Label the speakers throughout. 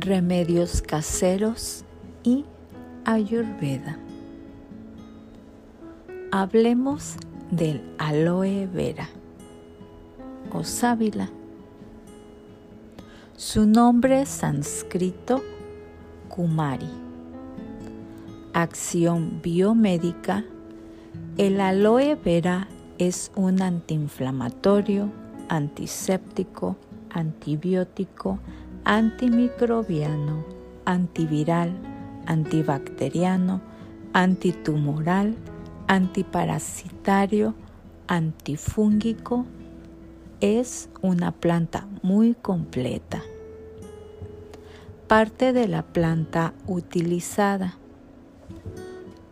Speaker 1: remedios caseros y ayurveda. Hablemos del aloe vera o sábila. Su nombre sánscrito Kumari. Acción biomédica. El aloe vera es un antiinflamatorio, antiséptico, antibiótico, antimicrobiano, antiviral, antibacteriano, antitumoral, antiparasitario, antifúngico. Es una planta muy completa. Parte de la planta utilizada.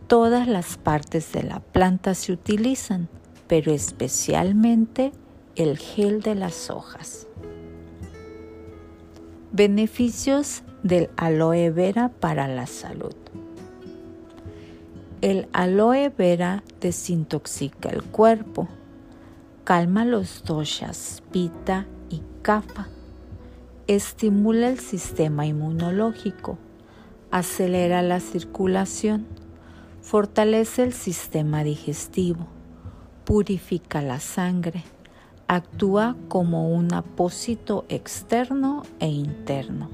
Speaker 1: Todas las partes de la planta se utilizan, pero especialmente el gel de las hojas. Beneficios del aloe vera para la salud. El aloe vera desintoxica el cuerpo, calma los doshas, pita y kapha, estimula el sistema inmunológico, acelera la circulación, fortalece el sistema digestivo, purifica la sangre, actúa como un apósito externo e interno.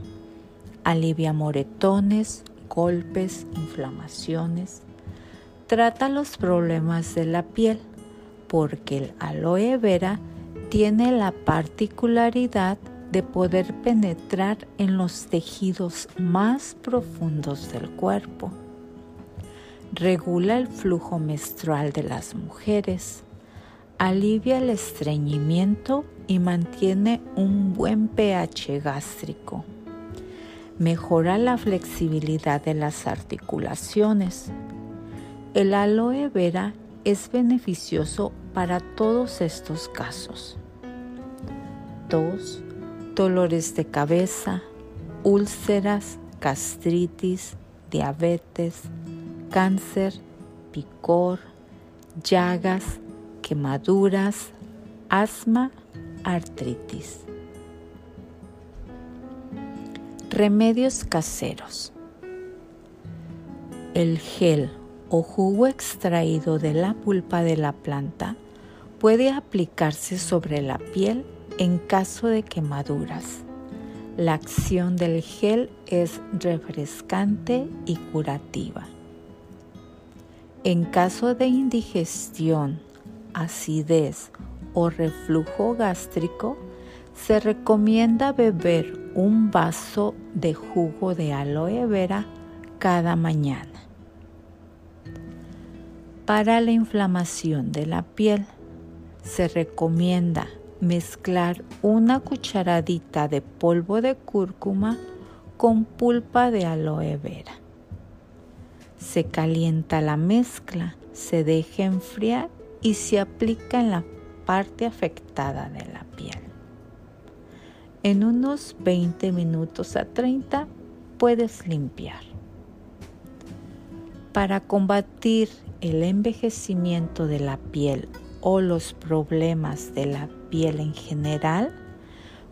Speaker 1: Alivia moretones, golpes, inflamaciones. Trata los problemas de la piel porque el aloe vera tiene la particularidad de poder penetrar en los tejidos más profundos del cuerpo. Regula el flujo menstrual de las mujeres alivia el estreñimiento y mantiene un buen pH gástrico. Mejora la flexibilidad de las articulaciones. El aloe vera es beneficioso para todos estos casos. Tos, dolores de cabeza, úlceras, gastritis, diabetes, cáncer, picor, llagas, quemaduras, asma, artritis. Remedios caseros. El gel o jugo extraído de la pulpa de la planta puede aplicarse sobre la piel en caso de quemaduras. La acción del gel es refrescante y curativa. En caso de indigestión, acidez o reflujo gástrico, se recomienda beber un vaso de jugo de aloe vera cada mañana. Para la inflamación de la piel, se recomienda mezclar una cucharadita de polvo de cúrcuma con pulpa de aloe vera. Se calienta la mezcla, se deja enfriar y se aplica en la parte afectada de la piel. En unos 20 minutos a 30 puedes limpiar. Para combatir el envejecimiento de la piel o los problemas de la piel en general,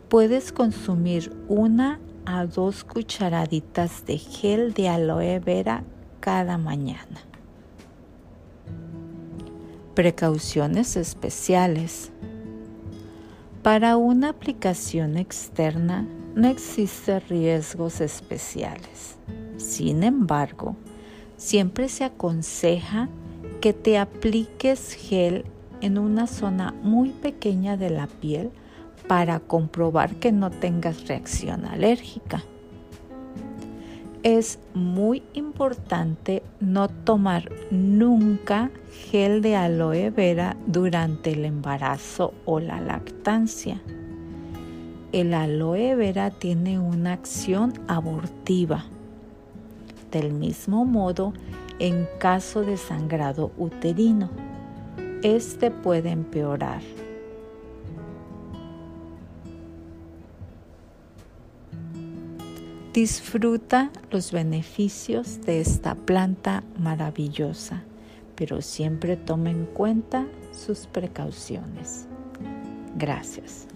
Speaker 1: puedes consumir una a dos cucharaditas de gel de aloe vera cada mañana. Precauciones especiales. Para una aplicación externa no existen riesgos especiales. Sin embargo, siempre se aconseja que te apliques gel en una zona muy pequeña de la piel para comprobar que no tengas reacción alérgica es muy importante no tomar nunca gel de aloe vera durante el embarazo o la lactancia. El aloe vera tiene una acción abortiva. Del mismo modo, en caso de sangrado uterino, este puede empeorar. Disfruta los beneficios de esta planta maravillosa, pero siempre toma en cuenta sus precauciones. Gracias.